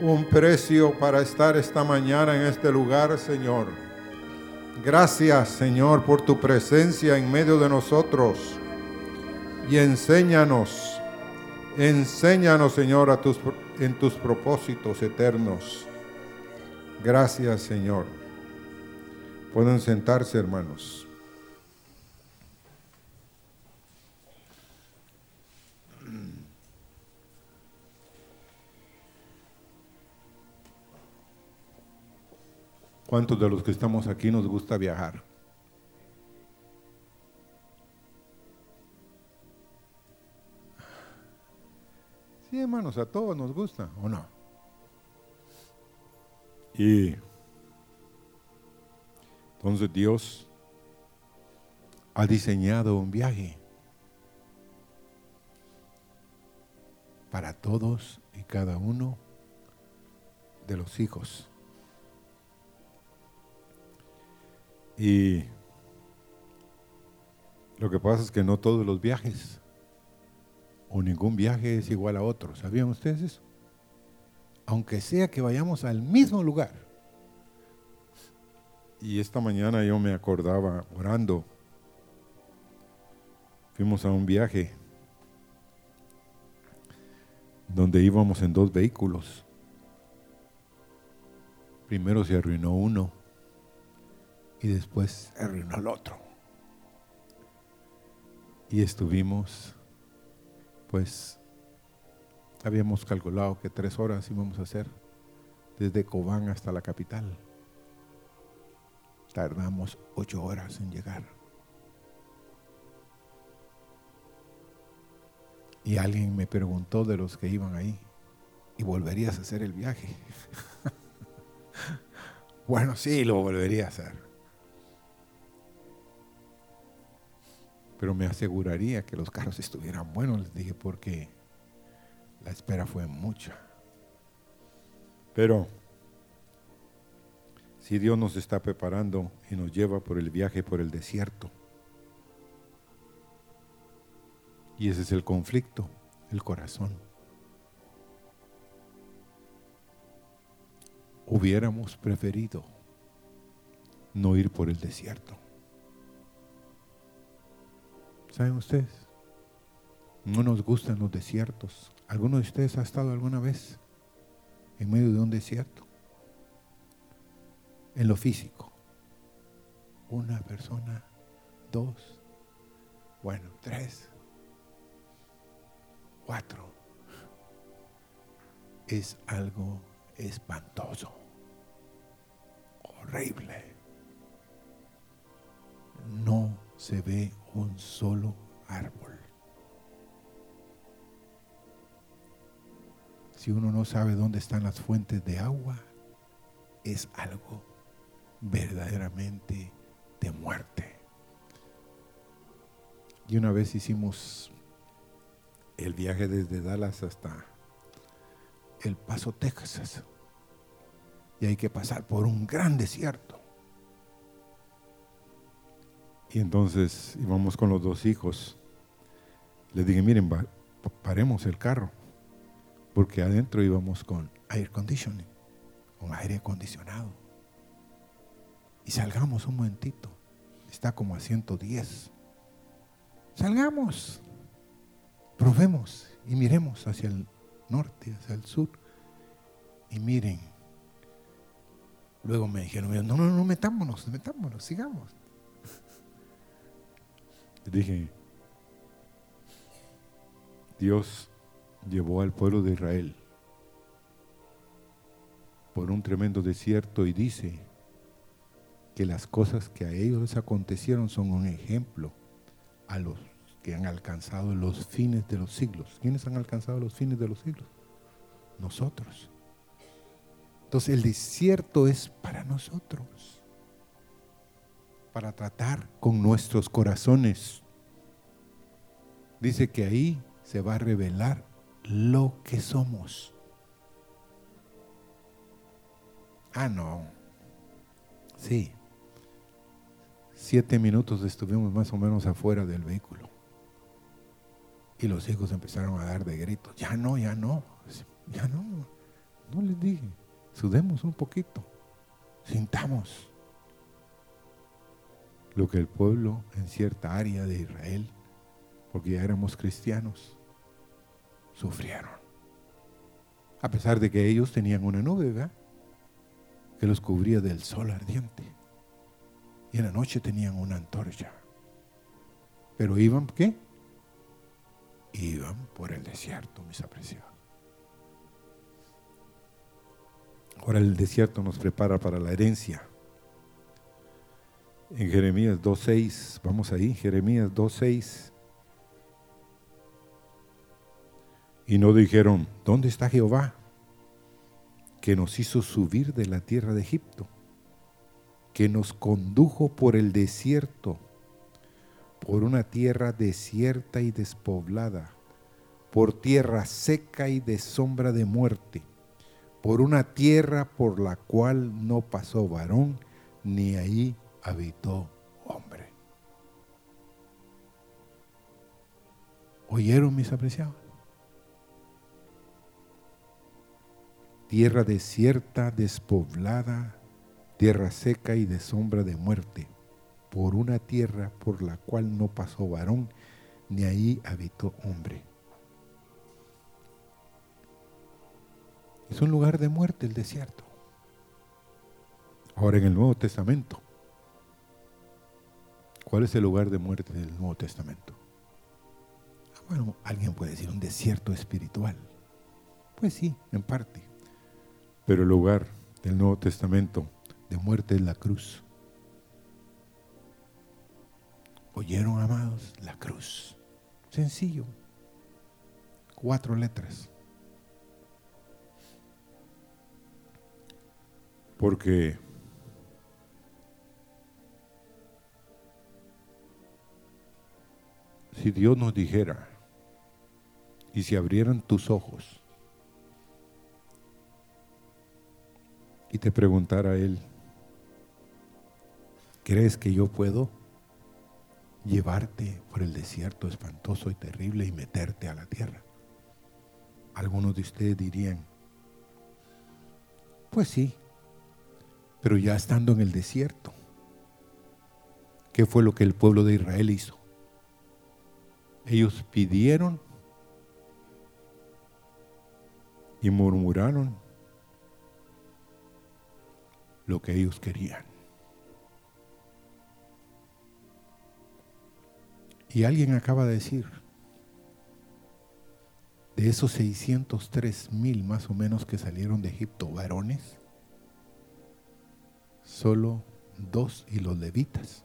un precio para estar esta mañana en este lugar, Señor. Gracias, Señor, por tu presencia en medio de nosotros. Y enséñanos, enséñanos, Señor, a tus, en tus propósitos eternos. Gracias, Señor. Pueden sentarse, hermanos. ¿Cuántos de los que estamos aquí nos gusta viajar? Sí, hermanos, a todos nos gusta, ¿o no? Y entonces Dios ha diseñado un viaje para todos y cada uno de los hijos Y lo que pasa es que no todos los viajes o ningún viaje es igual a otro. ¿Sabían ustedes eso? Aunque sea que vayamos al mismo lugar. Y esta mañana yo me acordaba orando. Fuimos a un viaje donde íbamos en dos vehículos. Primero se arruinó uno y después arruinó al otro. Y estuvimos, pues, habíamos calculado que tres horas íbamos a hacer desde Cobán hasta la capital. Tardamos ocho horas en llegar. Y alguien me preguntó de los que iban ahí, ¿y volverías a hacer el viaje? bueno, sí, lo volvería a hacer. Pero me aseguraría que los carros estuvieran buenos, les dije, porque la espera fue mucha. Pero si Dios nos está preparando y nos lleva por el viaje por el desierto, y ese es el conflicto, el corazón. Hubiéramos preferido no ir por el desierto. ¿Saben ustedes? No nos gustan los desiertos. ¿Alguno de ustedes ha estado alguna vez en medio de un desierto? En lo físico. Una persona, dos, bueno, tres, cuatro. Es algo espantoso, horrible. No se ve un solo árbol. Si uno no sabe dónde están las fuentes de agua, es algo verdaderamente de muerte. Y una vez hicimos el viaje desde Dallas hasta El Paso, Texas. Y hay que pasar por un gran desierto. Y entonces íbamos con los dos hijos. Les dije, miren, paremos el carro, porque adentro íbamos con air conditioning, con aire acondicionado. Y salgamos un momentito. Está como a 110. Salgamos. Probemos y miremos hacia el norte, hacia el sur. Y miren. Luego me dijeron, no, no, no, metámonos, metámonos, sigamos dije, Dios llevó al pueblo de Israel por un tremendo desierto y dice que las cosas que a ellos les acontecieron son un ejemplo a los que han alcanzado los fines de los siglos. ¿Quiénes han alcanzado los fines de los siglos? Nosotros. Entonces el desierto es para nosotros para tratar con nuestros corazones. Dice que ahí se va a revelar lo que somos. Ah, no. Sí. Siete minutos estuvimos más o menos afuera del vehículo. Y los hijos empezaron a dar de gritos. Ya no, ya no. Ya no. No les dije, sudemos un poquito, sintamos lo que el pueblo en cierta área de Israel, porque ya éramos cristianos, sufrieron. A pesar de que ellos tenían una nube, Que los cubría del sol ardiente. Y en la noche tenían una antorcha. Pero iban, ¿qué? Iban por el desierto, mis apreciados. Ahora el desierto nos prepara para la herencia. En Jeremías 2.6, vamos ahí, Jeremías 2.6. Y no dijeron, ¿dónde está Jehová? Que nos hizo subir de la tierra de Egipto, que nos condujo por el desierto, por una tierra desierta y despoblada, por tierra seca y de sombra de muerte, por una tierra por la cual no pasó varón, ni ahí habitó hombre. ¿Oyeron mis apreciados? tierra desierta, despoblada, tierra seca y de sombra de muerte, por una tierra por la cual no pasó varón, ni ahí habitó hombre. Es un lugar de muerte el desierto. Ahora en el Nuevo Testamento, ¿cuál es el lugar de muerte del Nuevo Testamento? Ah, bueno, alguien puede decir un desierto espiritual. Pues sí, en parte. Pero el lugar del Nuevo Testamento de muerte es la cruz. ¿Oyeron, amados? La cruz. Sencillo. Cuatro letras. Porque si Dios nos dijera, y si abrieran tus ojos, y te preguntara él, ¿crees que yo puedo llevarte por el desierto espantoso y terrible y meterte a la tierra? Algunos de ustedes dirían, pues sí, pero ya estando en el desierto, ¿qué fue lo que el pueblo de Israel hizo? Ellos pidieron y murmuraron lo que ellos querían. Y alguien acaba de decir, de esos 603 mil más o menos que salieron de Egipto, varones, solo dos y los levitas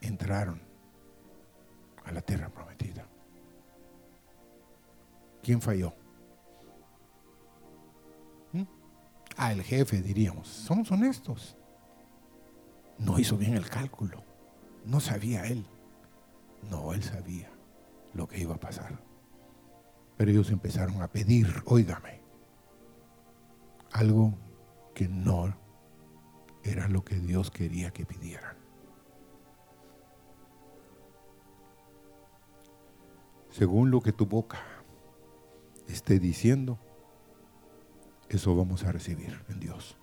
entraron a la tierra prometida. ¿Quién falló? a el jefe, diríamos. Somos honestos. No hizo bien el cálculo. No sabía él. No, él sabía lo que iba a pasar. Pero ellos empezaron a pedir, óigame, algo que no era lo que Dios quería que pidieran. Según lo que tu boca esté diciendo, eso vamos a recibir en Dios.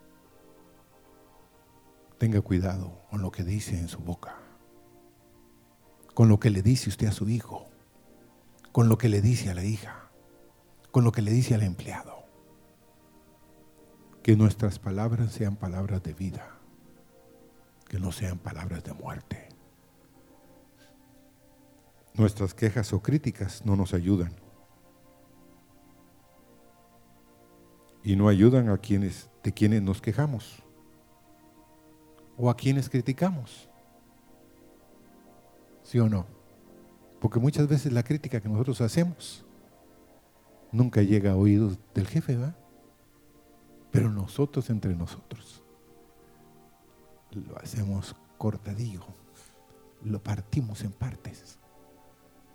Tenga cuidado con lo que dice en su boca, con lo que le dice usted a su hijo, con lo que le dice a la hija, con lo que le dice al empleado. Que nuestras palabras sean palabras de vida, que no sean palabras de muerte. Nuestras quejas o críticas no nos ayudan. y no ayudan a quienes de quienes nos quejamos o a quienes criticamos. ¿Sí o no? Porque muchas veces la crítica que nosotros hacemos nunca llega a oídos del jefe, ¿verdad? Pero nosotros entre nosotros lo hacemos cortadillo, lo partimos en partes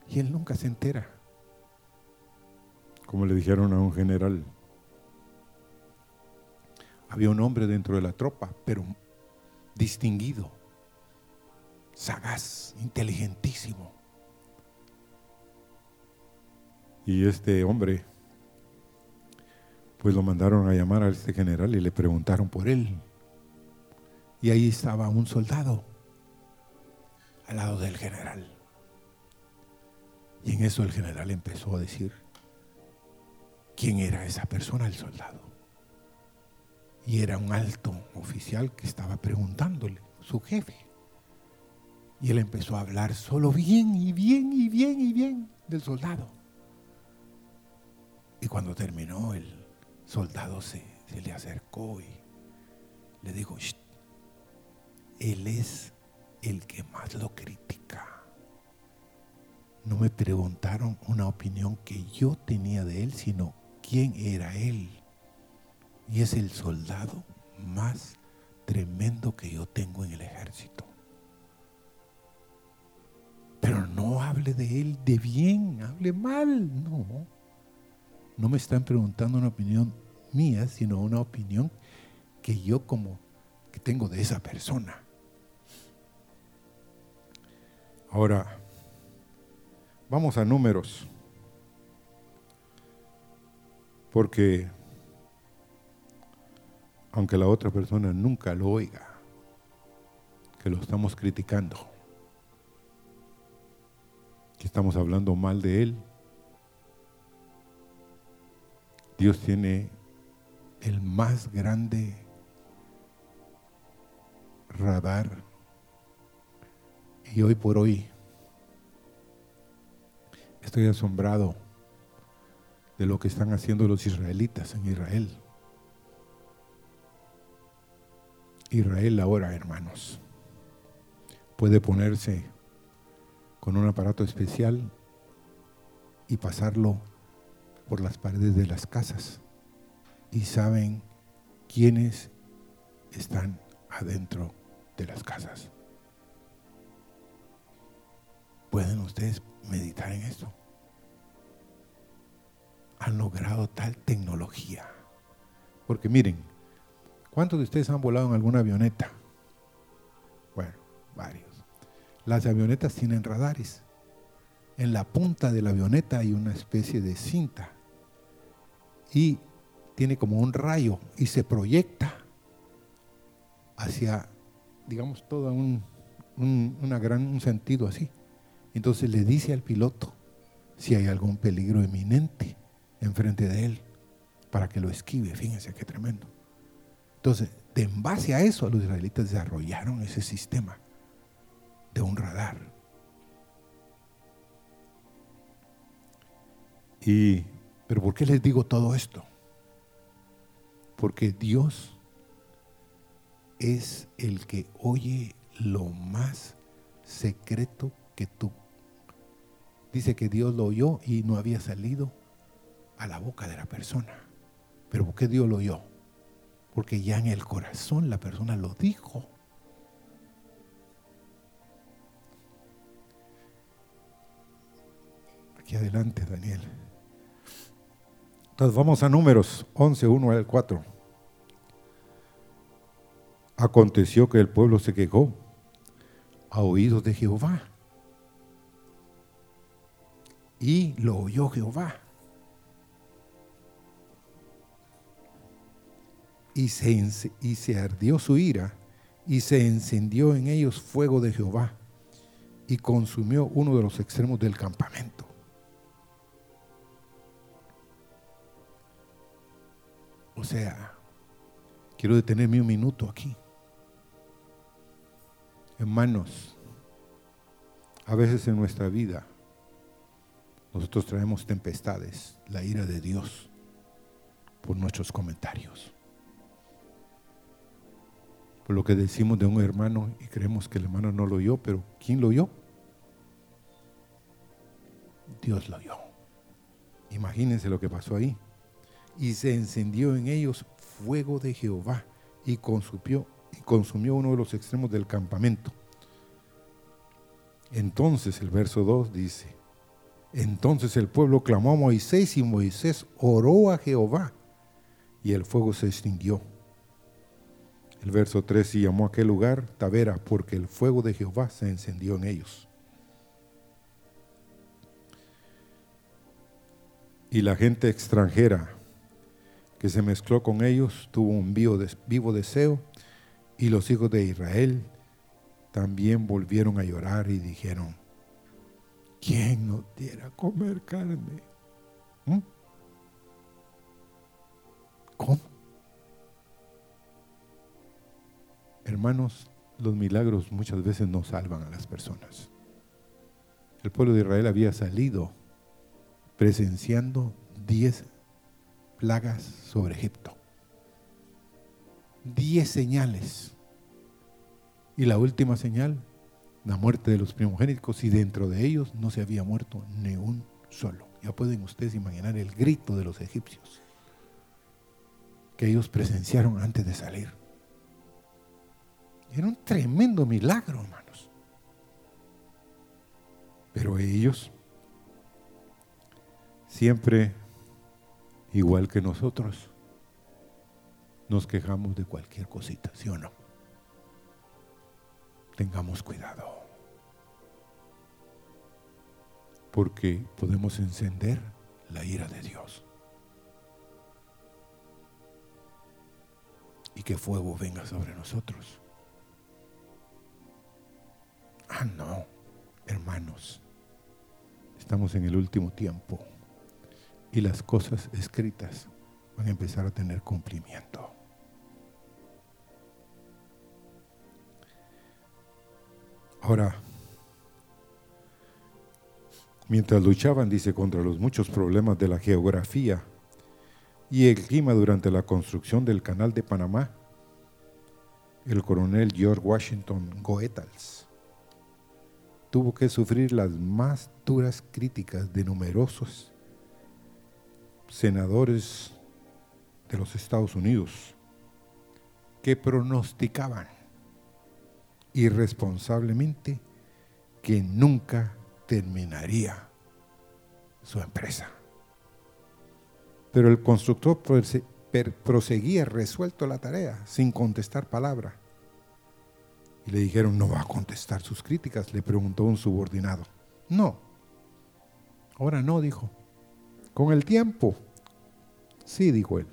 y él nunca se entera. Como le dijeron a un general, había un hombre dentro de la tropa, pero distinguido, sagaz, inteligentísimo. Y este hombre Pues lo mandaron a llamar a este general y le preguntaron por él. Y ahí estaba un soldado al lado del general. Y en eso el general empezó a decir quién era esa persona, el soldado. Y era un alto oficial que estaba preguntándole, su jefe. Y él empezó a hablar solo bien y bien y bien y bien del soldado. Y cuando terminó, el soldado se, le acercó y le dijo, él es el que más lo critica. No me preguntaron una opinión que yo tenía de él, sino quién era él. Y es el soldado más tremendo que yo tengo en el ejército. Pero no hable de él de bien, hable mal, no. No me están preguntando una opinión mía, sino una opinión que yo como que tengo de esa persona. Ahora, vamos a números. Porque aunque la otra persona nunca lo oiga, que lo estamos criticando, que estamos hablando mal de él, Dios tiene el más grande radar y hoy por hoy estoy asombrado de lo que están haciendo los israelitas en Israel. Israel ahora, hermanos, puede ponerse con un aparato especial y pasarlo por las paredes de las casas y saben quiénes están adentro de las casas. ¿Pueden ustedes meditar en esto? Han logrado tal tecnología. Porque miren, ¿cuántos de ustedes han volado en alguna avioneta? Bueno, varios. Las avionetas tienen radares. En la punta de la avioneta hay una especie de cinta y tiene como un rayo y se proyecta hacia, digamos, todo un, una gran, un sentido así. Entonces le dice al piloto si hay algún peligro eminente enfrente de él para que lo esquive. Fíjense qué tremendo. Entonces, de en base a eso, los israelitas desarrollaron ese sistema de un radar. Y, pero ¿por qué les digo todo esto? Porque Dios es el que oye lo más secreto que tú. Dice que Dios lo oyó y no había salido a la boca de la persona. Pero ¿por qué Dios lo oyó? Porque ya en el corazón la persona lo dijo. Aquí adelante, Daniel. Entonces vamos a números 11, 1 al 4. Aconteció que el pueblo se quejó a oídos de Jehová y lo oyó Jehová. Y se, y se ardió su ira y se encendió en ellos fuego de Jehová y consumió uno de los extremos del campamento. O sea, quiero detenerme un minuto aquí. Hermanos, a veces en nuestra vida nosotros traemos tempestades, la ira de Dios, por nuestros comentarios. Por lo que decimos de un hermano y creemos que el hermano no lo oyó, pero ¿quién lo oyó? Dios lo oyó. Imagínense lo que pasó ahí. Y se encendió en ellos fuego de Jehová y consumió, consumió uno de los extremos del campamento. Entonces el verso 2 dice, entonces el pueblo clamó a Moisés y Moisés oró a Jehová y el fuego se extinguió. El verso 3 y llamó a aquel lugar Tavera porque el fuego de Jehová se encendió en ellos. Y la gente extranjera que se mezcló con ellos, tuvo un vivo deseo y los hijos de Israel también volvieron a llorar y dijeron, ¿quién nos diera comer carne? ¿Mm? ¿Cómo? Hermanos, los milagros muchas veces no salvan a las personas. El pueblo de Israel había salido presenciando diez plagas sobre Egipto. Diez señales. Y la última señal, la muerte de los primogénitos, y dentro de ellos no se había muerto ni un solo. Ya pueden ustedes imaginar el grito de los egipcios que ellos presenciaron antes de salir. Era un tremendo milagro, hermanos. Pero ellos, siempre igual que nosotros, nos quejamos de cualquier cosita, ¿sí o no? Tengamos cuidado. Porque podemos encender la ira de Dios. Y que fuego venga sobre nosotros. Ah, no, hermanos, estamos en el último tiempo y las cosas escritas van a empezar a tener cumplimiento. Ahora, mientras luchaban, dice, contra los muchos problemas de la geografía y el clima durante la construcción del canal de Panamá, el coronel George Washington Goethals tuvo que sufrir las más duras críticas de numerosos senadores de los Estados Unidos que pronosticaban irresponsablemente que nunca terminaría su empresa. Pero el constructor proseguía resuelto la tarea sin contestar palabra. Y le dijeron, no va a contestar sus críticas, le preguntó un subordinado. No, ahora no, dijo. Con el tiempo. Sí, dijo él.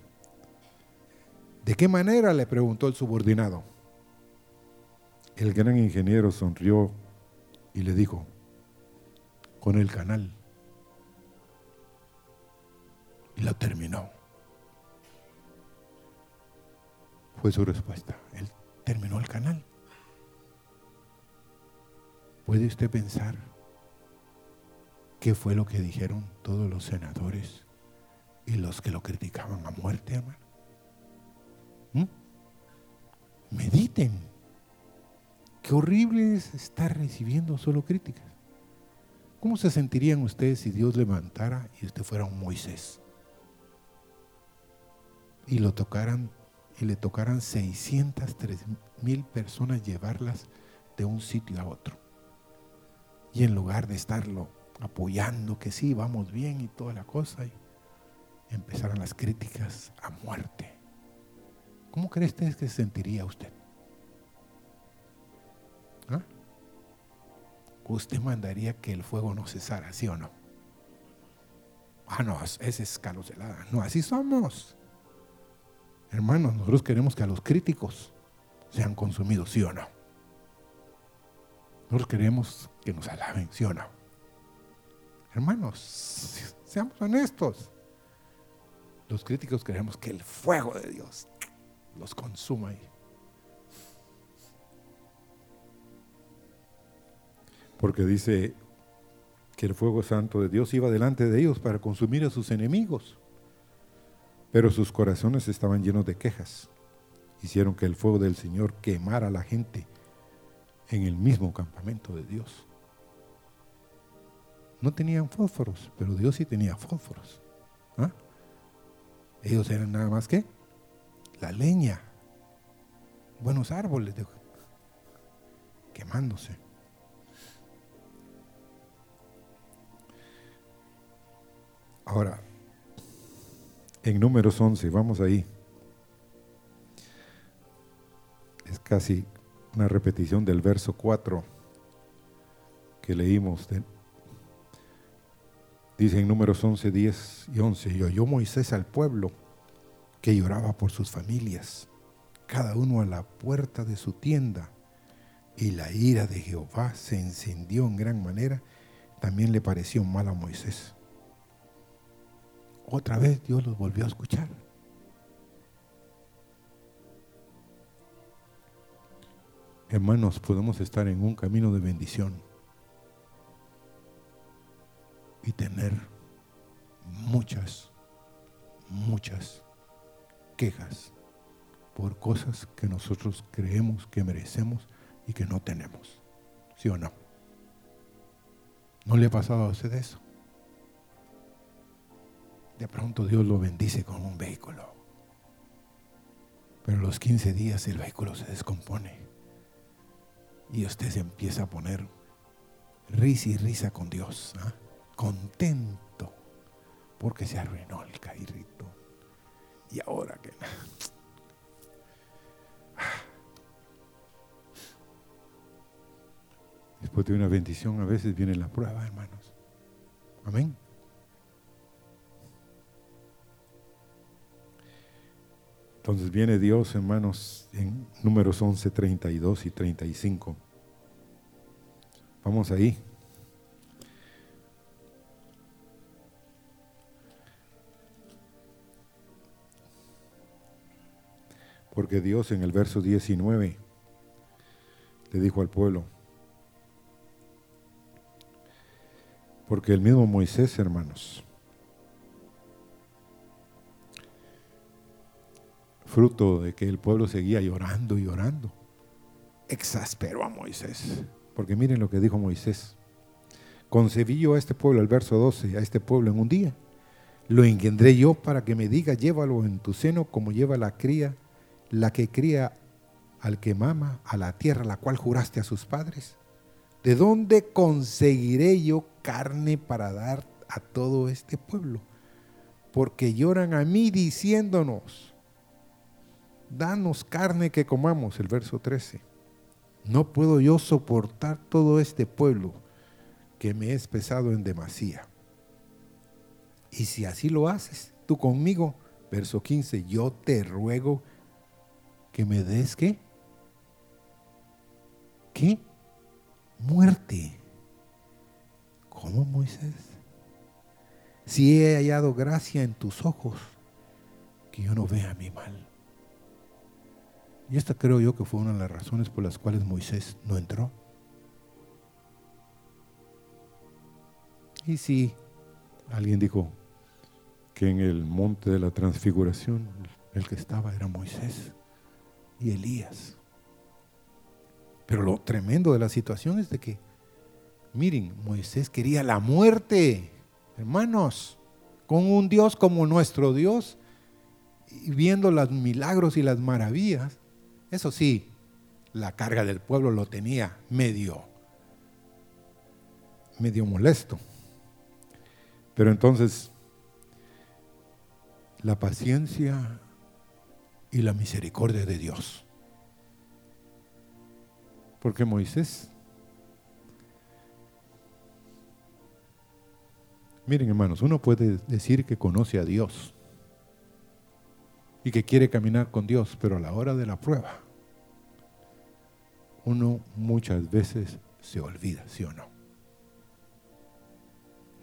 ¿De qué manera? le preguntó el subordinado. El gran ingeniero sonrió y le dijo, con el canal. Y lo terminó. Fue su respuesta. Él terminó el canal. ¿Puede usted pensar qué fue lo que dijeron todos los senadores y los que lo criticaban a muerte, hermano? ¿Mm? Mediten. Qué horrible es estar recibiendo solo críticas. ¿Cómo se sentirían ustedes si Dios levantara y usted fuera un Moisés? Y lo tocaran y le tocaran 603 mil personas llevarlas de un sitio a otro. Y en lugar de estarlo apoyando que sí, vamos bien y toda la cosa, y empezaron las críticas a muerte. ¿Cómo cree usted que se sentiría usted? Usted mandaría que el fuego no cesara, ¿sí o no? Ah, no, es escalocelada. No, así somos. Hermanos, nosotros queremos que a los críticos sean consumidos, ¿sí o no? Nosotros queremos que nos alaben, ¿sí o no? Hermanos, seamos honestos. Los críticos queremos que el fuego de Dios los consuma ahí. Porque dice que el fuego santo de Dios iba delante de ellos para consumir a sus enemigos. Pero sus corazones estaban llenos de quejas. Hicieron que el fuego del Señor quemara a la gente en el mismo campamento de Dios. No tenían fósforos, pero Dios sí tenía fósforos. ¿Ah? Ellos eran nada más que la leña, buenos árboles quemándose. Ahora, en números 11, vamos ahí. Es casi una repetición del verso 4 que leímos. dice en números 11, 10 y 11, y oyó Moisés al pueblo que lloraba por sus familias, cada uno a la puerta de su tienda. Y la ira de Jehová se encendió en gran manera, también le pareció mal a Moisés. Otra vez Dios los volvió a escuchar. Hermanos, podemos estar en un camino de bendición y tener muchas, muchas quejas por cosas que nosotros creemos que merecemos y que no tenemos. ¿Sí o no? ¿No le ha pasado a usted eso? De pronto Dios lo bendice con un vehículo. Pero a los 15 días el vehículo se descompone. Y usted se empieza a poner risa y risa con Dios. ¿ah? Contento. Porque se arruinó el cairrito. Y ahora que... Después de una bendición a veces viene la prueba, hermanos. Amén. Entonces viene Dios, hermanos, en números 11, 32 y 35. Vamos ahí. Porque Dios en el verso 19 le dijo al pueblo, porque el mismo Moisés, hermanos, fruto de que el pueblo seguía llorando y llorando, exasperó a Moisés. Porque miren lo que dijo Moisés. Concebí yo a este pueblo, el verso 12, a este pueblo en un día. Lo engendré yo para que me diga, llévalo en tu seno como lleva la cría, la que cría al que mama, a la tierra la cual juraste a sus padres. ¿De dónde conseguiré yo carne para dar a todo este pueblo? Porque lloran a mí diciéndonos, danos carne que comamos, el verso 13. No puedo yo soportar todo este pueblo que me es pesado en demasía. Y si así lo haces, tú conmigo, verso 15, yo te ruego que me des qué? ¿Qué? Muerte. ¿Cómo Moisés? Si he hallado gracia en tus ojos, que yo no vea mi mal. Y esta creo yo que fue una de las razones por las cuales Moisés no entró. Y si alguien dijo que en el monte de la transfiguración el que estaba era Moisés y Elías. Pero lo tremendo de la situación es de que, miren, Moisés quería la muerte, hermanos, con un Dios como nuestro Dios, y viendo los milagros y las maravillas, eso sí, la carga del pueblo lo tenía medio, medio molesto. Pero entonces, la paciencia y la misericordia de Dios. Porque Moisés, miren hermanos, uno puede decir que conoce a Dios y que quiere caminar con Dios, pero a la hora de la prueba, uno muchas veces se olvida, ¿sí o no?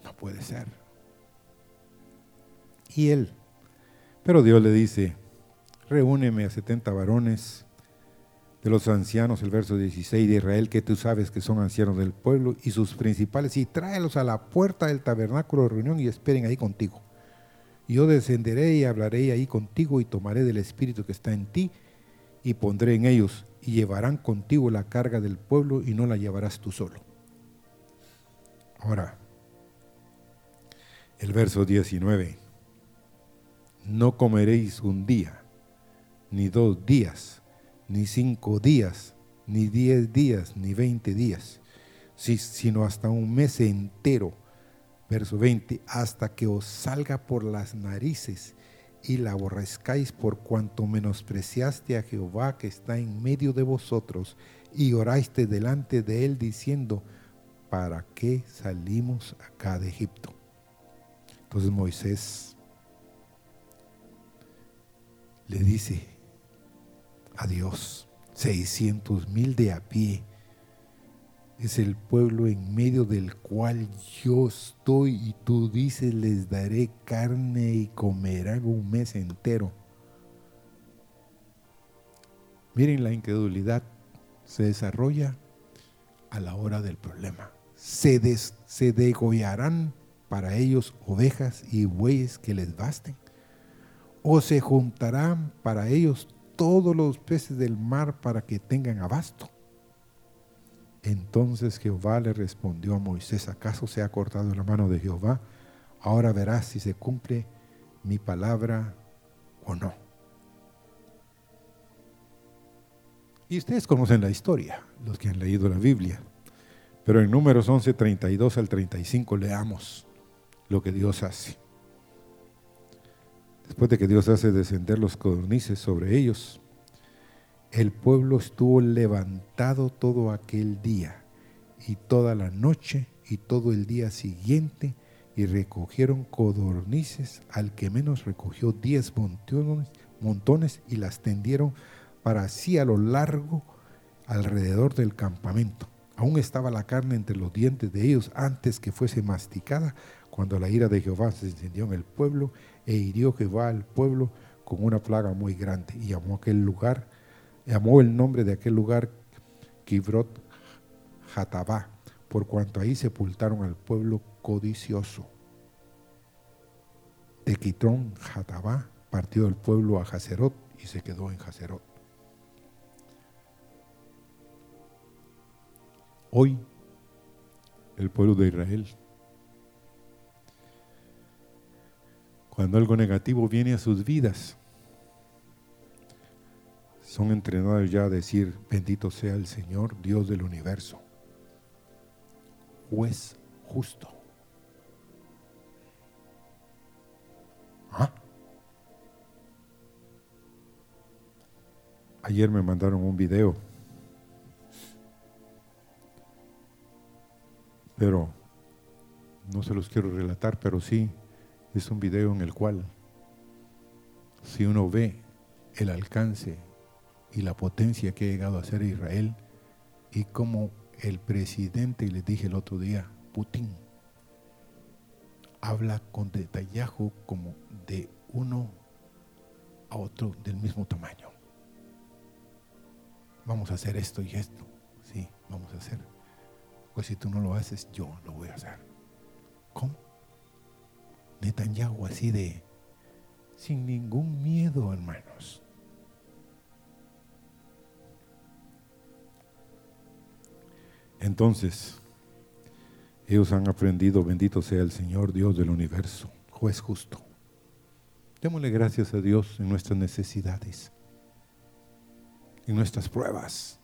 No puede ser. Y él, pero Dios le dice, reúneme a 70 varones de los ancianos, el verso 16 de Israel, que tú sabes que son ancianos del pueblo y sus principales, y tráelos a la puerta del tabernáculo de reunión y esperen ahí contigo. Yo descenderé y hablaré ahí contigo y tomaré del espíritu que está en ti y pondré en ellos y llevarán contigo la carga del pueblo y no la llevarás tú solo. Ahora, el verso 19. No comeréis un día, ni dos días, ni cinco días, ni diez días, ni veinte días, sino hasta un mes entero. Verso 20, hasta que os salga por las narices y la aborrezcáis por cuanto menospreciaste a Jehová que está en medio de vosotros y oraste delante de él diciendo, ¿para qué salimos acá de Egipto? Entonces Moisés le dice a Dios, 600 mil de a pie, es el pueblo en medio del cual yo estoy y tú dices, les daré carne y comerán un mes entero. Miren la incredulidad se desarrolla a la hora del problema. Se, se degollarán para ellos ovejas y bueyes que les basten. O se juntarán para ellos todos los peces del mar para que tengan abasto. Entonces Jehová le respondió a Moisés, ¿acaso se ha cortado la mano de Jehová? Ahora verás si se cumple mi palabra o no. Y ustedes conocen la historia, los que han leído la Biblia. Pero en números 11, 32 al 35 leamos lo que Dios hace. Después de que Dios hace descender los codornices sobre ellos, el pueblo estuvo levantado todo aquel día y toda la noche y todo el día siguiente y recogieron codornices, al que menos recogió diez montones, y las tendieron para sí a lo largo alrededor del campamento. Aún estaba la carne entre los dientes de ellos antes que fuese masticada, cuando la ira de Jehová se encendió en el pueblo e hirió Jehová al pueblo con una plaga muy grande y llamó aquel lugar llamó el nombre de aquel lugar Kibrot Hatabá, por cuanto ahí sepultaron al pueblo codicioso. De Quitrón Hatabá partió el pueblo a Haserot y se quedó en Haserot. Hoy el pueblo de Israel, cuando algo negativo viene a sus vidas, son entrenados ya a decir, bendito sea el Señor, Dios del universo, juez justo. ¿Ah? Ayer me mandaron un video, pero no se los quiero relatar, pero sí es un video en el cual si uno ve el alcance y la potencia que ha llegado a ser Israel y como el presidente, y les dije el otro día, Putin, habla con detallajo como de uno a otro del mismo tamaño. Vamos a hacer esto y esto. Sí, vamos a hacer. Pues si tú no lo haces, yo lo voy a hacer. ¿Cómo? Netanyahu así de, sin ningún miedo, hermanos. Entonces, ellos han aprendido, bendito sea el Señor Dios del universo, juez justo. Démosle gracias a Dios en nuestras necesidades, en nuestras pruebas,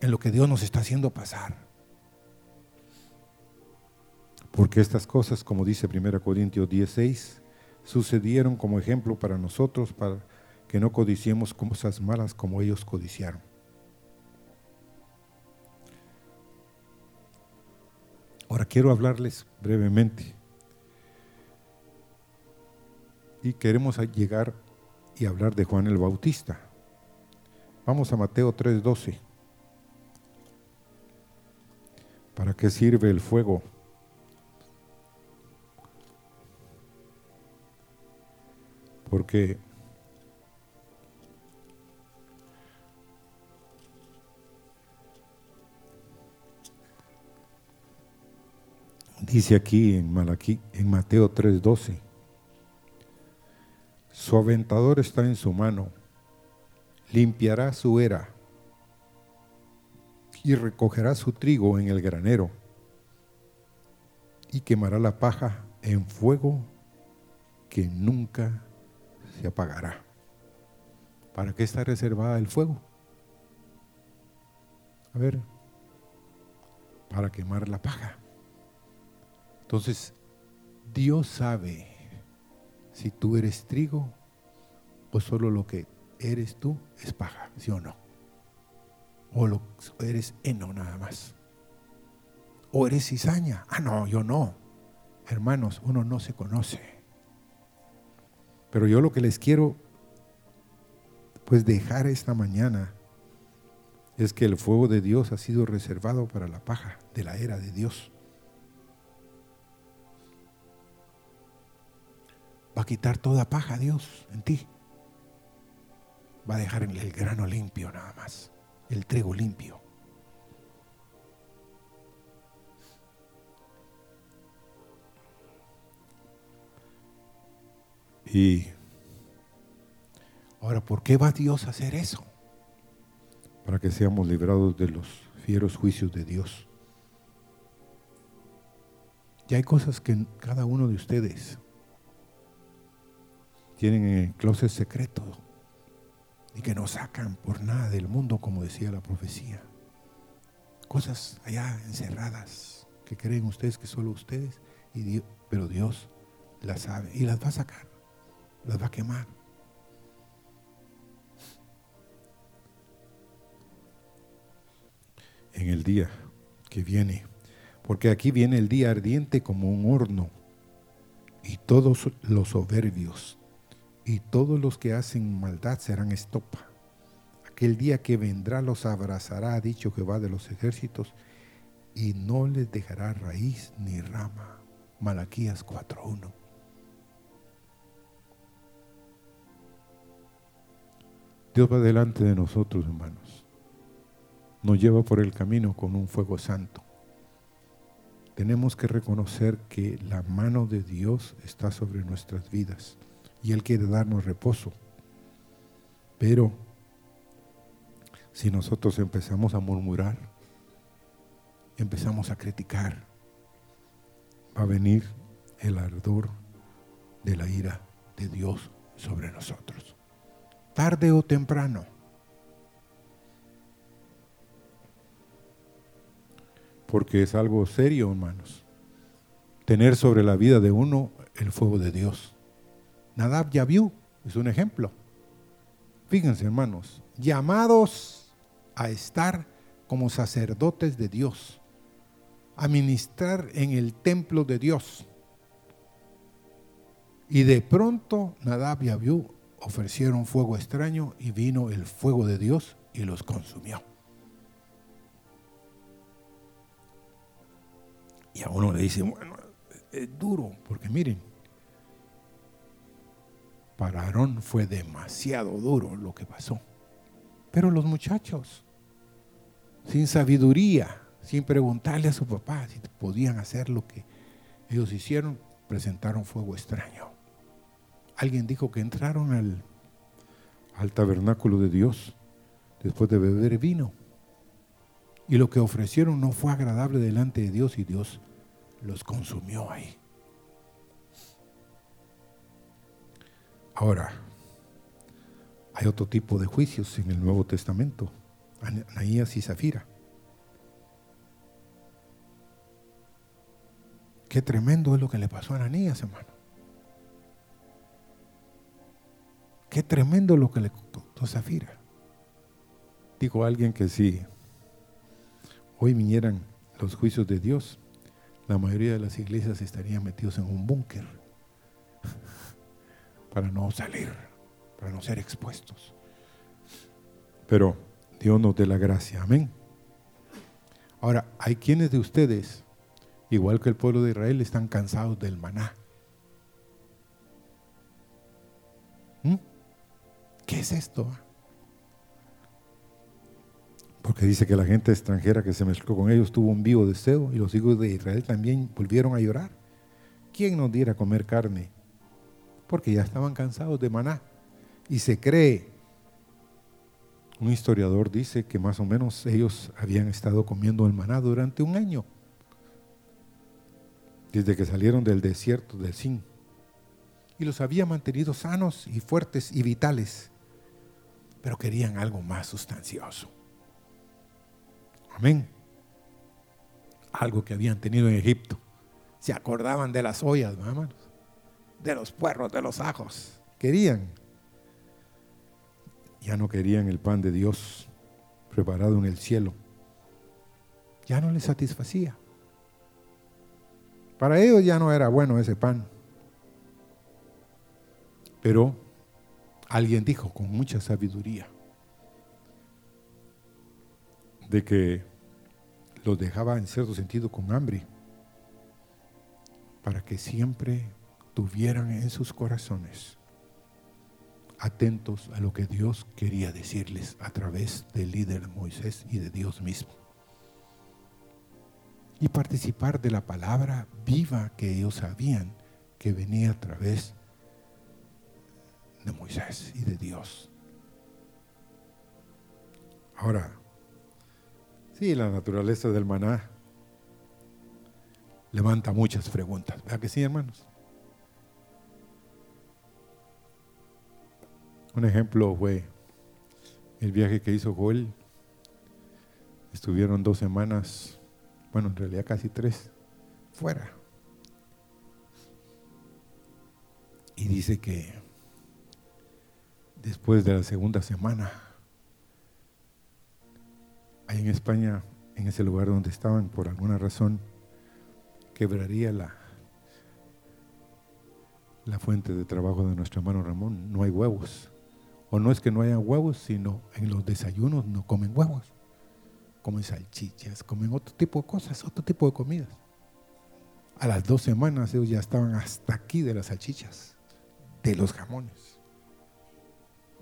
en lo que Dios nos está haciendo pasar. Porque estas cosas, como dice 1 Corintios 16, sucedieron como ejemplo para nosotros, para que no codiciemos cosas malas como ellos codiciaron. Ahora quiero hablarles brevemente. Y queremos llegar y hablar de Juan el Bautista. Vamos a Mateo 3:12. ¿Para qué sirve el fuego? Porque Dice aquí en, Malaquí, en Mateo 3:12, su aventador está en su mano, limpiará su era y recogerá su trigo en el granero y quemará la paja en fuego que nunca se apagará. ¿Para qué está reservada el fuego? A ver, para quemar la paja. Entonces, Dios sabe si tú eres trigo o solo lo que eres tú es paja, ¿sí o no? O lo, eres heno nada más. O eres cizaña. Ah, no, yo no. Hermanos, uno no se conoce. Pero yo lo que les quiero pues dejar esta mañana es que el fuego de Dios ha sido reservado para la paja de la era de Dios. Va a quitar toda paja Dios en ti. Va a dejar el grano limpio nada más, el trigo limpio. Y ahora, ¿por qué va Dios a hacer eso? Para que seamos librados de los fieros juicios de Dios. Y hay cosas que cada uno de ustedes tienen en el closet secreto y que no sacan por nada del mundo, como decía la profecía. Cosas allá encerradas que creen ustedes que solo ustedes, y pero Dios las sabe y las va a sacar las va a quemar. En el día que viene, porque aquí viene el día ardiente como un horno, y todos los soberbios y todos los que hacen maldad serán estopa. Aquel día que vendrá los abrazará, ha dicho Jehová de los ejércitos, y no les dejará raíz ni rama. Malaquías 4.1. Dios va delante de nosotros, hermanos. Nos lleva por el camino con un fuego santo. Tenemos que reconocer que la mano de Dios está sobre nuestras vidas y Él quiere darnos reposo. Pero si nosotros empezamos a murmurar, empezamos a criticar, va a venir el ardor de la ira de Dios sobre nosotros tarde o temprano. Porque es algo serio, hermanos. Tener sobre la vida de uno el fuego de Dios. Nadab vio, es un ejemplo. Fíjense, hermanos, llamados a estar como sacerdotes de Dios, a ministrar en el templo de Dios. Y de pronto Nadab y Abiú ofrecieron fuego extraño y vino el fuego de Dios y los consumió. Y a uno le dice, bueno, es duro, porque miren, para Aarón fue demasiado duro lo que pasó. Pero los muchachos, sin sabiduría, sin preguntarle a su papá si podían hacer lo que ellos hicieron, presentaron fuego extraño. Alguien dijo que entraron al, al tabernáculo de Dios después de beber vino. Y lo que ofrecieron no fue agradable delante de Dios y Dios los consumió ahí. Ahora, hay otro tipo de juicios en el Nuevo Testamento, Anaías y Zafira. Qué tremendo es lo que le pasó a Ananías, hermano. Qué tremendo lo que le contó Zafira. Dijo alguien que si hoy vinieran los juicios de Dios, la mayoría de las iglesias estarían metidos en un búnker para no salir, para no ser expuestos. Pero Dios nos dé la gracia, amén. Ahora, hay quienes de ustedes, igual que el pueblo de Israel, están cansados del maná. ¿Qué es esto? Porque dice que la gente extranjera que se mezcló con ellos tuvo un vivo deseo y los hijos de Israel también volvieron a llorar. ¿Quién nos diera comer carne? Porque ya estaban cansados de maná. Y se cree, un historiador dice que más o menos ellos habían estado comiendo el maná durante un año, desde que salieron del desierto del Sin. Y los había mantenido sanos y fuertes y vitales pero querían algo más sustancioso. Amén. Algo que habían tenido en Egipto. Se acordaban de las ollas, hermanos, de los puerros, de los ajos. Querían. Ya no querían el pan de Dios preparado en el cielo. Ya no les satisfacía. Para ellos ya no era bueno ese pan. Pero alguien dijo con mucha sabiduría de que los dejaba en cierto sentido con hambre para que siempre tuvieran en sus corazones atentos a lo que Dios quería decirles a través del líder Moisés y de Dios mismo. Y participar de la palabra viva que ellos sabían que venía a través de Moisés y de Dios. Ahora, sí, la naturaleza del maná levanta muchas preguntas. ¿Verdad que sí, hermanos? Un ejemplo fue el viaje que hizo Joel. Estuvieron dos semanas, bueno, en realidad casi tres, fuera. Y dice que después de la segunda semana, ahí en España, en ese lugar donde estaban, por alguna razón, quebraría la, la fuente de trabajo de nuestro hermano Ramón. No hay huevos. O no es que no haya huevos, sino en los desayunos no comen huevos. Comen salchichas, comen otro tipo de cosas, otro tipo de comidas. A las dos semanas ellos ya estaban hasta aquí de las salchichas, de los jamones.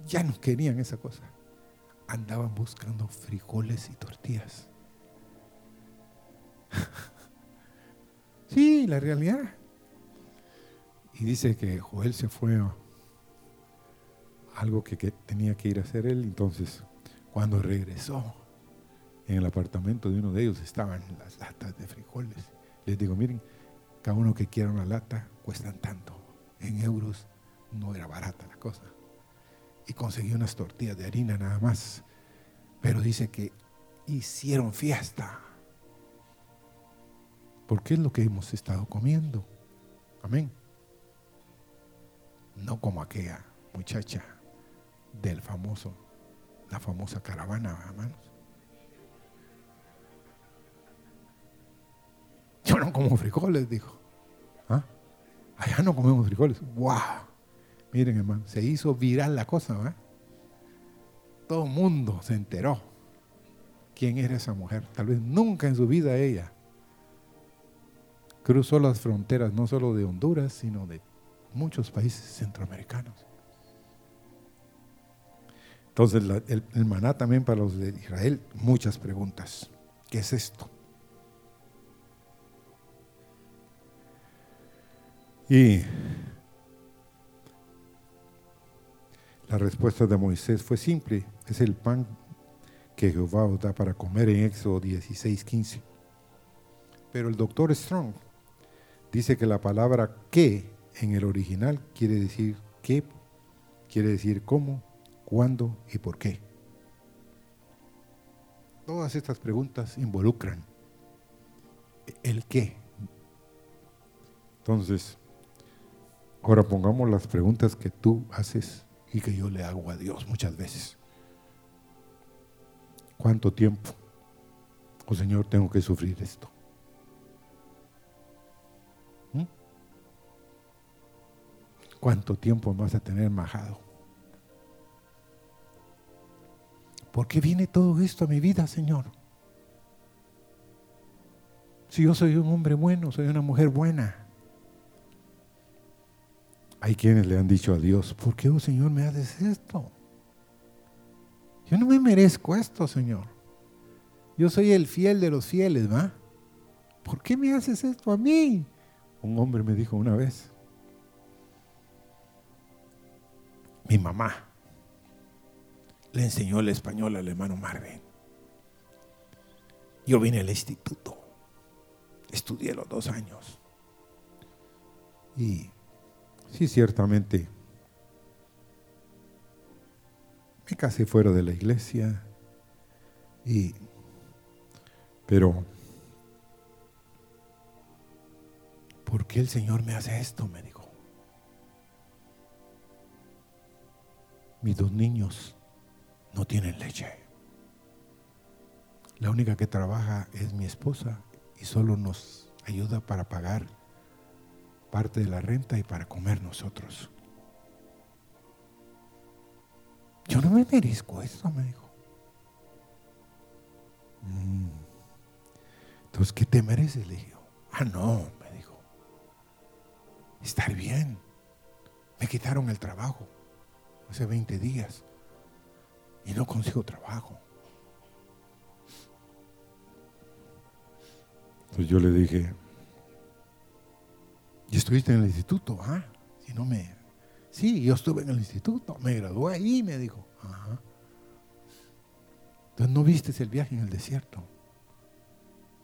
Ya no querían esa cosa. Andaban buscando frijoles y tortillas. sí, la realidad. Y dice que Joel se fue algo que, tenía que ir a hacer él. Entonces, cuando regresó, en el apartamento de uno de ellos estaban las latas de frijoles. Les digo, miren, cada uno que quiera una lata cuestan tanto. En euros no era barata la cosa. Y conseguí unas tortillas de harina nada más. Pero dice que hicieron fiesta. Porque es lo que hemos estado comiendo. Amén. No como aquella muchacha del famoso, la famosa caravana, hermanos. Yo no como frijoles, dijo. ¿Ah? Allá no comemos frijoles. ¡Wow! Miren, hermano, se hizo viral la cosa, ¿verdad? Todo el mundo se enteró quién era esa mujer. Tal vez nunca en su vida ella cruzó las fronteras, no solo de Honduras, sino de muchos países centroamericanos. Entonces, el, maná también para los de Israel, muchas preguntas. ¿Qué es esto? Y la respuesta de Moisés fue simple, es el pan que Jehová da para comer en Éxodo 16, 15. Pero el doctor Strong dice que la palabra que en el original quiere decir qué, quiere decir cómo, cuándo y por qué. Todas estas preguntas involucran el qué. Entonces, ahora pongamos las preguntas que tú haces y que yo le hago a Dios muchas veces. ¿Cuánto tiempo, oh Señor, tengo que sufrir esto? ¿Mm? ¿Cuánto tiempo vas a tener majado? ¿Por qué viene todo esto a mi vida, Señor? Si yo soy un hombre bueno, soy una mujer buena. Hay quienes le han dicho a Dios, ¿por qué, oh Señor, me haces esto? Yo no me merezco esto, Señor. Yo soy el fiel de los fieles, ¿va? ¿Por qué me haces esto a mí? Un hombre me dijo una vez, mi mamá le enseñó el español al hermano Marvin. Yo vine al instituto, estudié los dos años. Y sí, ciertamente, me casé fuera de la iglesia. Y, pero, ¿por qué el Señor me hace esto? Me dijo. Mis dos niños no tienen leche. La única que trabaja es mi esposa y solo nos ayuda para pagar parte de la renta y para comer nosotros. me merezco esto, me dijo. Mm. Entonces, ¿qué te mereces? Le dije, ah, no, me dijo. Estar bien. Me quitaron el trabajo hace 20 días y no consigo trabajo. Entonces yo le dije, ¿y estuviste en el instituto? Ah, si no me... Sí, yo estuve en el instituto, me gradué ahí, me dijo. Ajá. Entonces no viste el viaje en el desierto.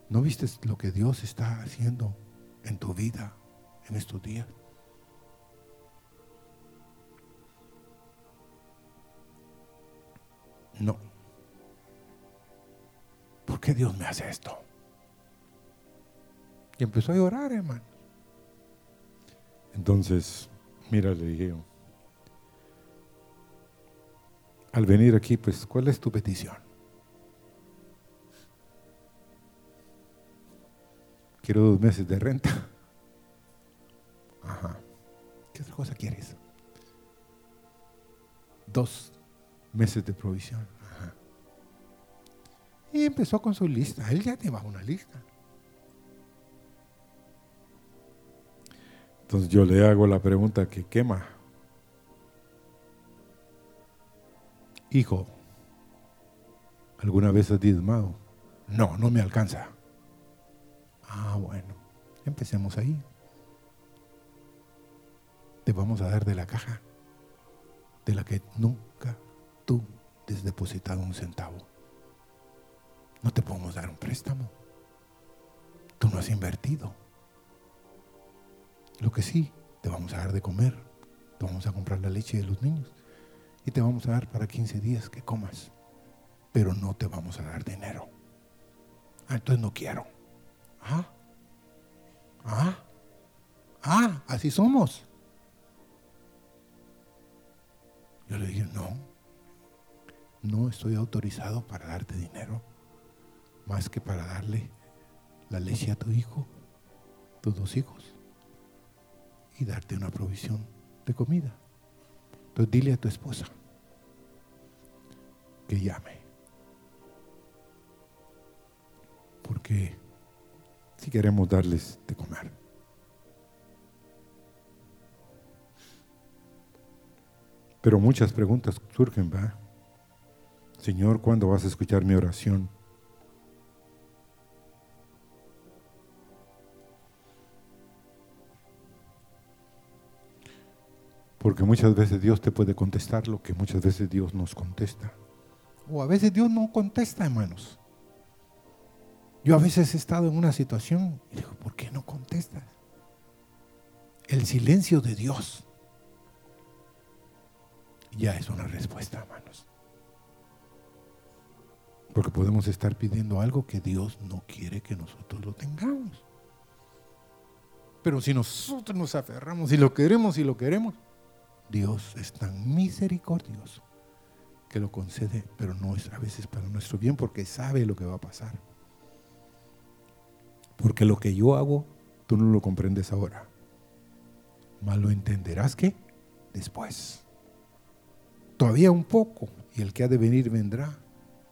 No viste lo que Dios está haciendo en tu vida en estos días. No. ¿Por qué Dios me hace esto? Y empezó a llorar, hermano. Entonces, mira, le dije, al venir aquí, pues, ¿cuál es tu petición? Quiero dos meses de renta. Ajá. ¿Qué otra cosa quieres? Dos meses de provisión. Y empezó con su lista. Él ya llevaba una lista. Entonces yo le hago la pregunta que quema. Hijo, ¿alguna vez has diezmado? No, no me alcanza. Ah, bueno, empecemos ahí. Te vamos a dar de la caja de la que nunca tú has depositado un centavo. No te podemos dar un préstamo. Tú no has invertido. Lo que sí, te vamos a dar de comer. Te vamos a comprar la leche de los niños. Y te vamos a dar para 15 días que comas. Pero no te vamos a dar dinero. Ah, entonces no quiero. Ah, ah, ah, así somos. Yo le dije, no, no estoy autorizado para darte dinero, más que para darle la leche a tu hijo, tus dos hijos, y darte una provisión de comida. Entonces dile a tu esposa que llame. Porque si queremos darles de comer. Pero muchas preguntas surgen, ¿va? Señor, ¿cuándo vas a escuchar mi oración? Porque muchas veces Dios te puede contestar lo que muchas veces Dios nos contesta. O a veces Dios no contesta, hermanos. Yo a veces he estado en una situación y digo, ¿por qué no contestas? El silencio de Dios ya es una respuesta, hermanos. Porque podemos estar pidiendo algo que Dios no quiere que nosotros lo tengamos. Pero si nosotros nos aferramos y lo queremos y lo queremos, Dios es tan misericordioso que lo concede, pero no es a veces para nuestro bien porque sabe lo que va a pasar. Porque lo que yo hago, tú no lo comprendes ahora. Más lo entenderás que después. Todavía un poco, y el que ha de venir vendrá.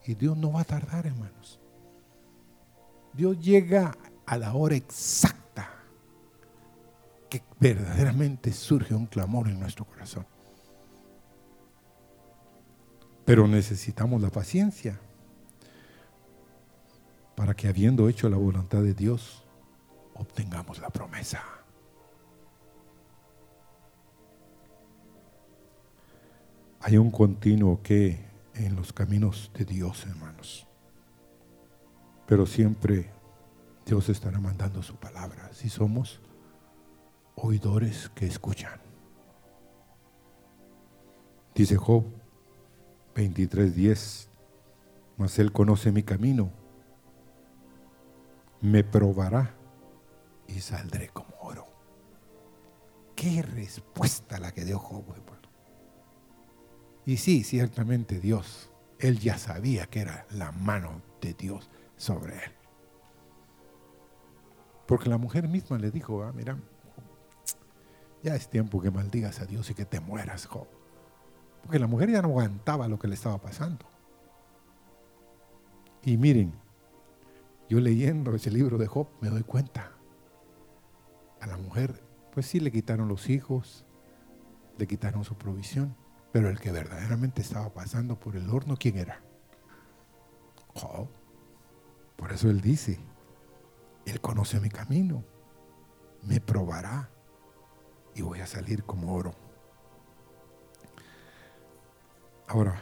Y Dios no va a tardar, hermanos. Dios llega a la hora exacta que verdaderamente surge un clamor en nuestro corazón. Pero necesitamos la paciencia para que habiendo hecho la voluntad de Dios, obtengamos la promesa. Hay un continuo que en los caminos de Dios, hermanos. Pero siempre Dios estará mandando su palabra si somos oidores que escuchan. Dice Job 23:10, mas Él conoce mi camino me probará y saldré como oro. Qué respuesta la que dio Job, Y sí, ciertamente Dios, él ya sabía que era la mano de Dios sobre él. Porque la mujer misma le dijo, ah, mira, ya es tiempo que maldigas a Dios y que te mueras, Job. Porque la mujer ya no aguantaba lo que le estaba pasando. Y miren, yo leyendo ese libro de Job me doy cuenta. A la mujer, pues sí le quitaron los hijos, le quitaron su provisión, pero el que verdaderamente estaba pasando por el horno, ¿quién era? Job. Por eso él dice, él conoce mi camino, me probará y voy a salir como oro. Ahora,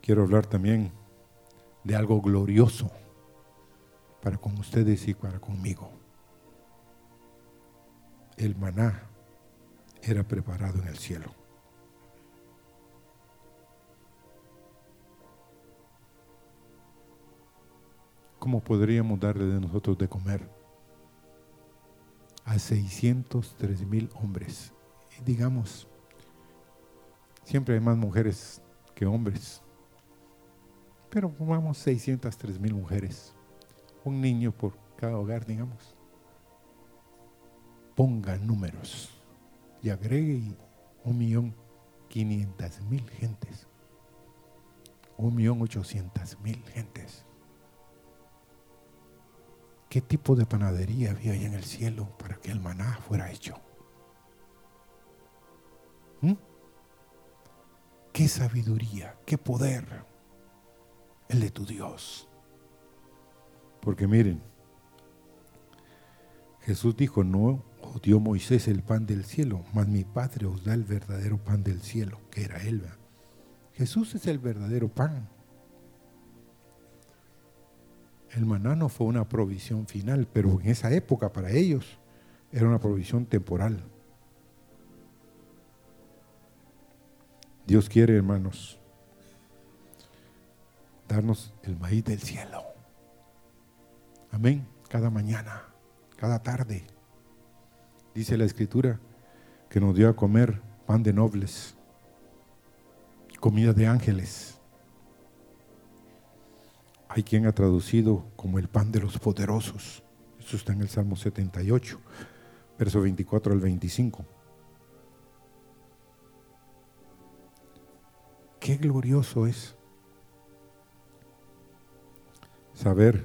quiero hablar también de algo glorioso para con ustedes y para conmigo. El maná era preparado en el cielo. ¿Cómo podríamos darle de nosotros de comer a 603 mil hombres? Digamos, siempre hay más mujeres que hombres, pero pongamos 603 mil mujeres, un niño por cada hogar, digamos. Ponga números y agregue un millón quinientas mil gentes, un millón ochocientas mil gentes. ¿Qué tipo de panadería había ahí en el cielo para que el maná fuera hecho? ¿Mm? ¿Qué sabiduría, qué poder el de tu Dios? Porque miren, Jesús dijo, no os dio Moisés el pan del cielo, mas mi Padre os da el verdadero pan del cielo, que era él. Jesús es el verdadero pan. El maná no fue una provisión final, pero en esa época para ellos era una provisión temporal. Dios quiere, hermanos, darnos el maíz del cielo. Amén. Cada mañana, cada tarde. Dice la escritura que nos dio a comer pan de nobles, comida de ángeles. Hay quien ha traducido como el pan de los poderosos. Eso está en el Salmo 78, verso 24 al 25. Qué glorioso es saber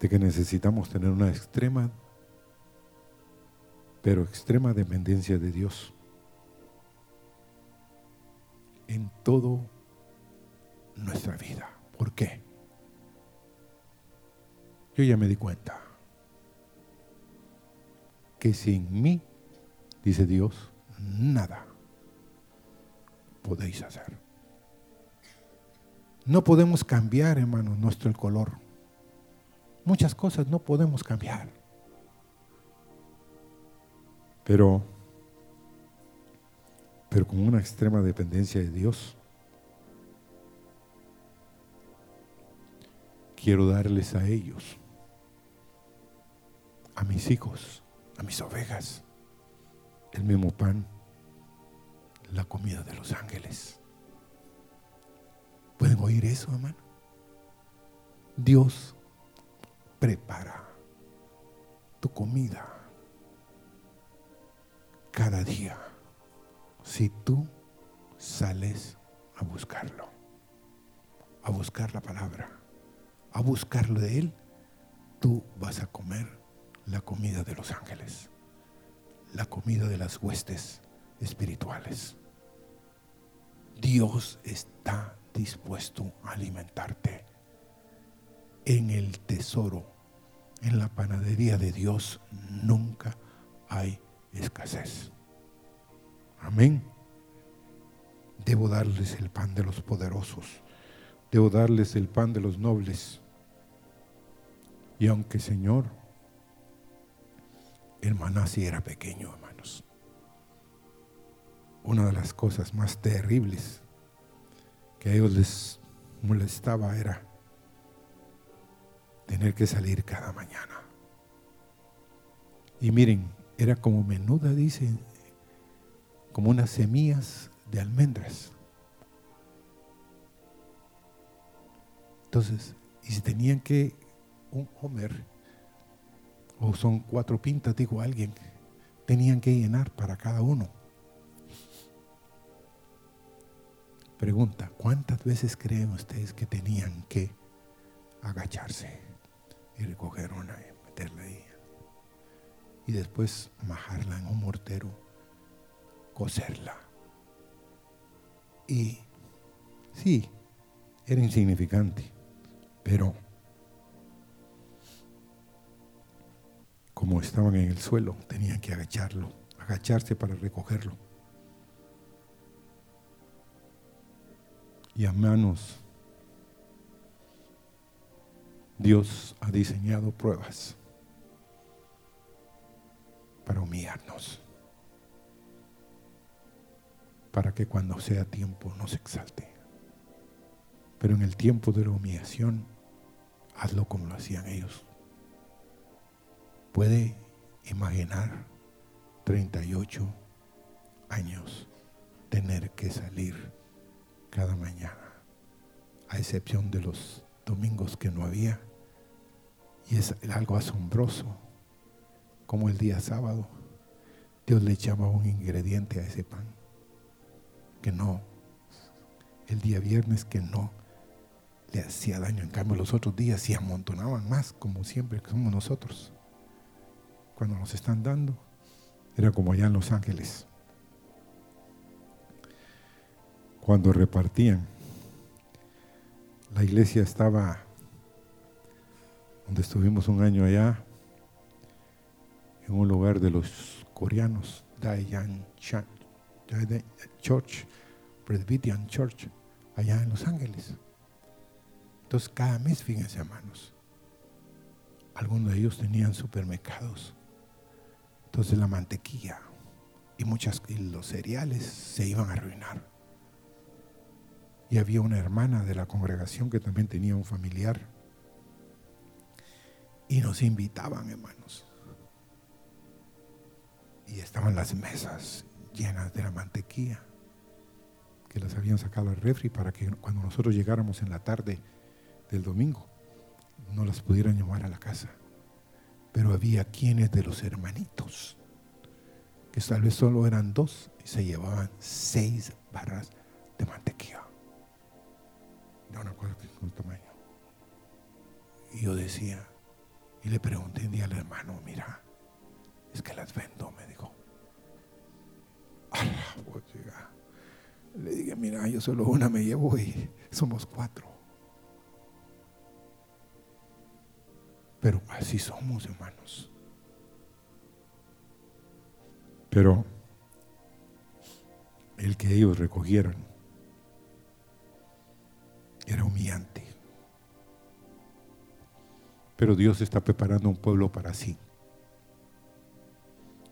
de que necesitamos tener una extrema, pero extrema dependencia de Dios en todo nuestra vida. ¿Por qué? Yo ya me di cuenta que sin mí, dice Dios, nada podéis hacer. No podemos cambiar, hermano, nuestro color. Muchas cosas no podemos cambiar. Pero, pero con una extrema dependencia de Dios, quiero darles a ellos, a mis hijos, a mis ovejas, el mismo pan, la comida de los ángeles. ¿Pueden oír eso, hermano? Dios prepara tu comida cada día si tú sales a buscarlo, a buscar la palabra a buscarlo de Él, tú vas a comer la comida de los ángeles, la comida de las huestes espirituales. Dios está dispuesto a alimentarte. En el tesoro, en la panadería de Dios, nunca hay escasez. Amén. Debo darles el pan de los poderosos. Debo darles el pan de los nobles. Y aunque Señor, el maná era pequeño, hermanos. Una de las cosas más terribles que a ellos les molestaba era tener que salir cada mañana. Y miren, era como menuda, dice, como unas semillas de almendras. Entonces, y si tenían que un Homer, o son cuatro pintas, digo alguien, tenían que llenar para cada uno. Pregunta, ¿cuántas veces creen ustedes que tenían que agacharse y recoger una y meterla ahí? Y después majarla en un mortero, coserla. Y sí, era insignificante, pero como estaban en el suelo, tenían que agacharlo, agacharse para recogerlo. Y a manos, Dios ha diseñado pruebas para humillarnos, para que cuando sea tiempo nos exalte. Pero en el tiempo de la humillación, hazlo como lo hacían ellos. Puede imaginar 38 años tener que salir cada mañana, a excepción de los domingos que no había. Y es algo asombroso, como el día sábado Dios le echaba un ingrediente a ese pan, que no, el día viernes que no le hacía daño, en cambio los otros días se amontonaban más, como siempre somos nosotros cuando nos están dando, era como allá en Los Ángeles. Cuando repartían, la iglesia estaba donde estuvimos un año allá, en un lugar de los coreanos, Dayan Church, Presbyterian Church, allá en Los Ángeles. Entonces, cada mes, fíjense, hermanos, algunos de ellos tenían supermercados entonces la mantequilla y, muchas, los cereales se iban a arruinar. Y había una hermana de la congregación que también tenía un familiar. Y nos invitaban, hermanos. Y estaban las mesas llenas de la mantequilla que las habían sacado al refri para que cuando nosotros llegáramos en la tarde del domingo no las pudieran llevar a la casa. Pero había quienes de los hermanitos, que tal vez solo eran dos, y se llevaban seis barras de mantequilla. No me acuerdo qué tamaño. Y yo decía, y le pregunté un día al hermano, mira, es que las vendo, me dijo. Le dije, mira, yo solo una me llevo y somos cuatro. Pero así somos, hermanos. Pero el que ellos recogieron era humillante. Pero Dios está preparando un pueblo para sí.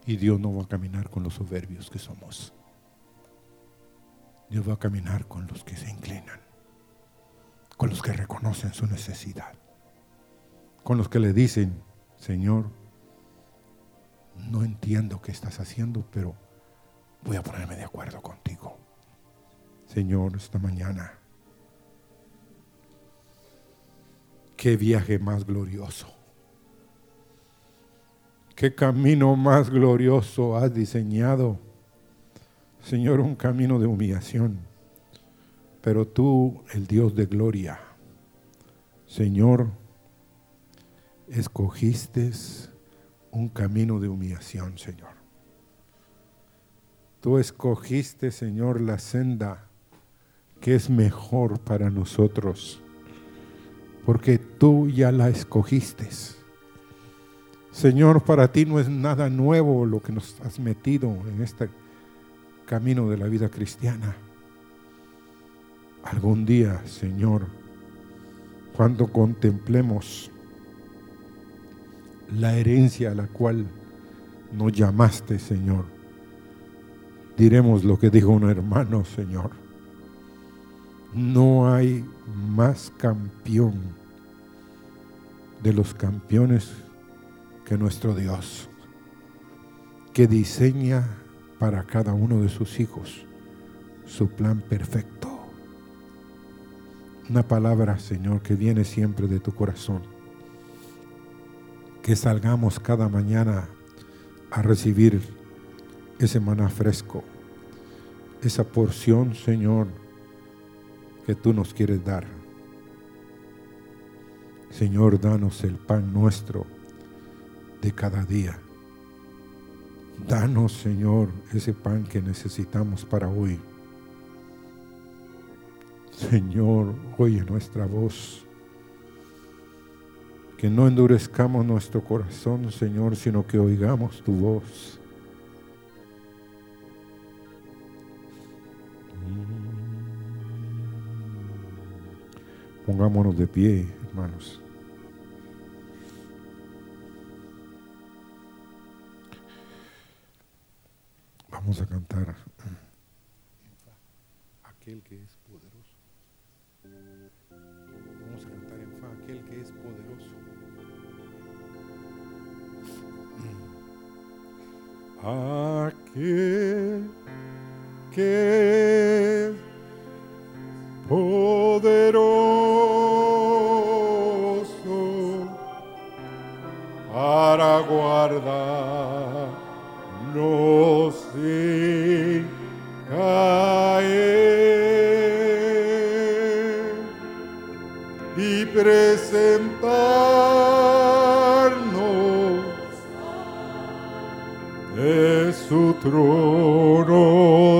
Y Dios no va a caminar con los soberbios que somos. Dios va a caminar con los que se inclinan, con los que reconocen su necesidad con los que le dicen, Señor, no entiendo qué estás haciendo, pero voy a ponerme de acuerdo contigo. Señor, esta mañana, qué viaje más glorioso. Qué camino más glorioso has diseñado. Señor, un camino de humillación. Pero tú, el Dios de gloria, Señor, escogiste un camino de humillación, Señor. Tú escogiste, Señor, la senda que es mejor para nosotros, porque tú ya la escogiste. Señor, para ti no es nada nuevo lo que nos has metido en este camino de la vida cristiana. Algún día, Señor, cuando contemplemos la herencia a la cual nos llamaste, Señor. Diremos lo que dijo un hermano, Señor. No hay más campeón de los campeones que nuestro Dios, que diseña para cada uno de sus hijos su plan perfecto. Una palabra, Señor, que viene siempre de tu corazón que salgamos cada mañana a recibir ese maná fresco, esa porción, Señor, que tú nos quieres dar. Señor, danos el pan nuestro de cada día. Danos, Señor, ese pan que necesitamos para hoy. Señor, oye nuestra voz. Que no endurezcamos nuestro corazón, Señor, sino que oigamos tu voz. Pongámonos de pie, hermanos. Vamos a cantar aquel que es Aquel que es poderoso para guardarnos sin caer y presentarnos de su trono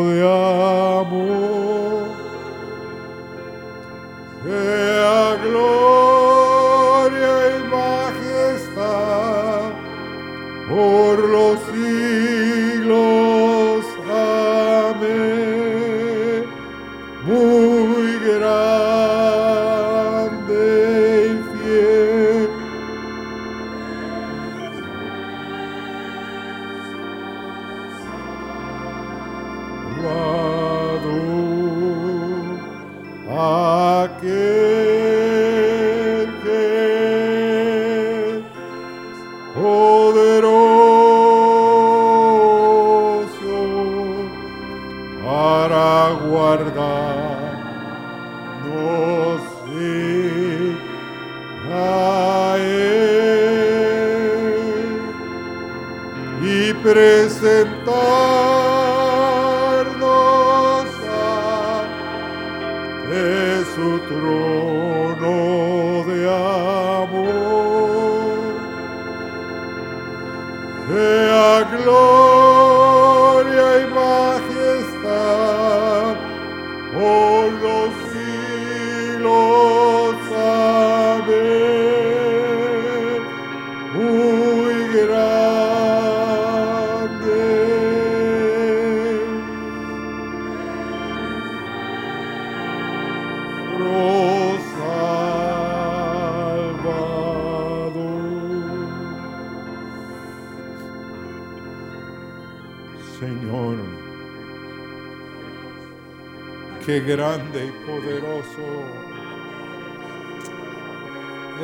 grande y poderoso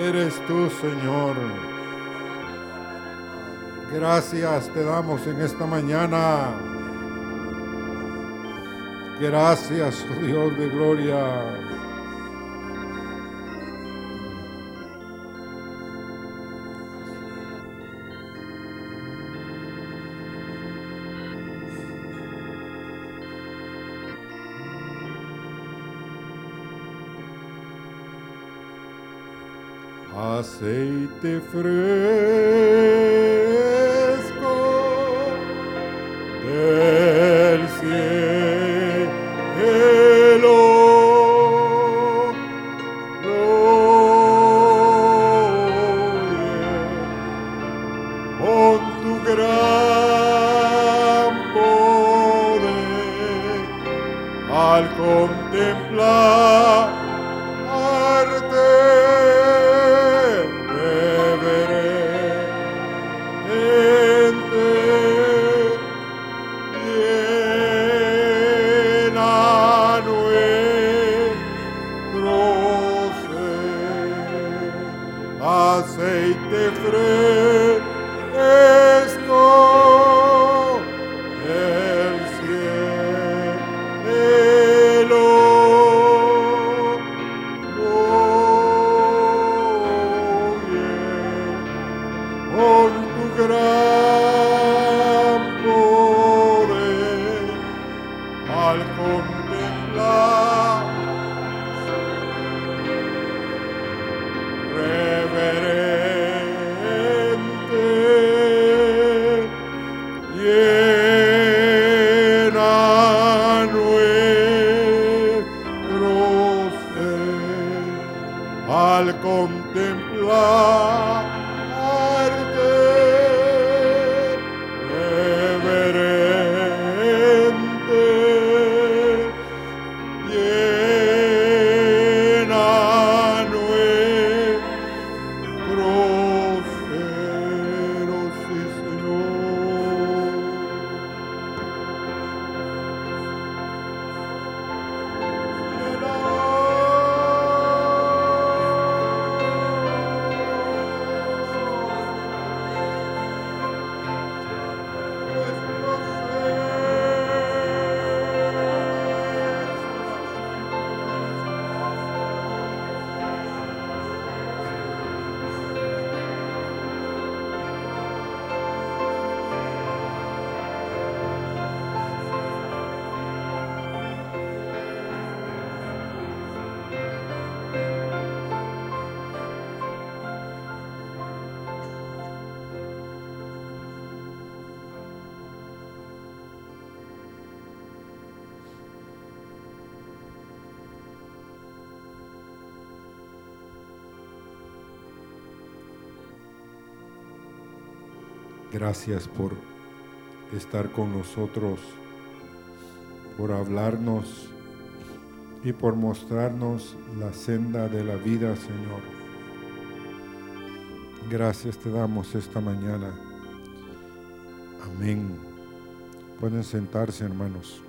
eres tú, Señor. Gracias te damos en esta mañana. Gracias, oh Dios de gloria. Aceite fresco contemplar Gracias por estar con nosotros, por hablarnos y por mostrarnos la senda de la vida, Señor. Gracias te damos esta mañana. Amén. Pueden sentarse, hermanos.